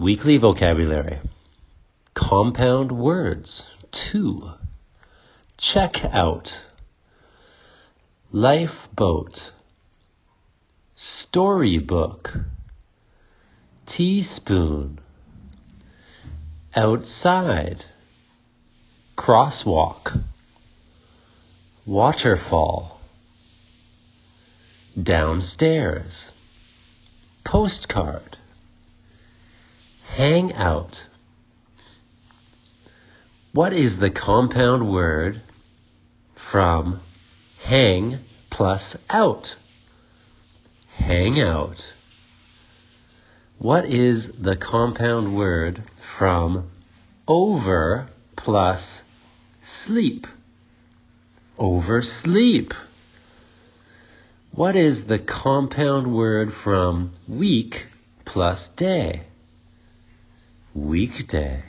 Weekly vocabulary. Compound words. Two. Check out. Lifeboat. Storybook. Teaspoon. Outside. Crosswalk. Waterfall. Downstairs. Postcard. Hang out. What is the compound word from hang plus out? Hang out. What is the compound word from over plus sleep? Oversleep. What is the compound word from week plus day? Weekday.